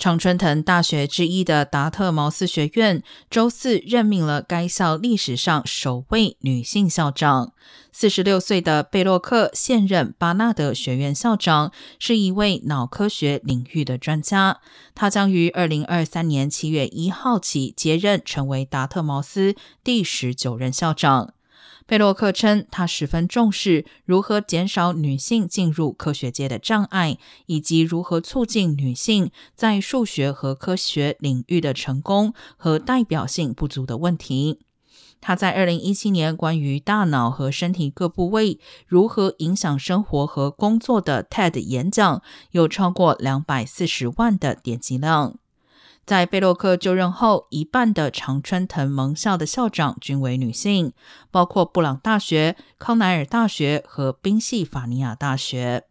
常春藤大学之一的达特茅斯学院周四任命了该校历史上首位女性校长。四十六岁的贝洛克现任巴纳德学院校长，是一位脑科学领域的专家。他将于二零二三年七月一号起接任，成为达特茅斯第十九任校长。贝洛克称，他十分重视如何减少女性进入科学界的障碍，以及如何促进女性在数学和科学领域的成功和代表性不足的问题。他在二零一七年关于大脑和身体各部位如何影响生活和工作的 TED 演讲，有超过两百四十万的点击量。在贝洛克就任后，一半的常春藤盟校的校长均为女性，包括布朗大学、康奈尔大学和宾夕法尼亚大学。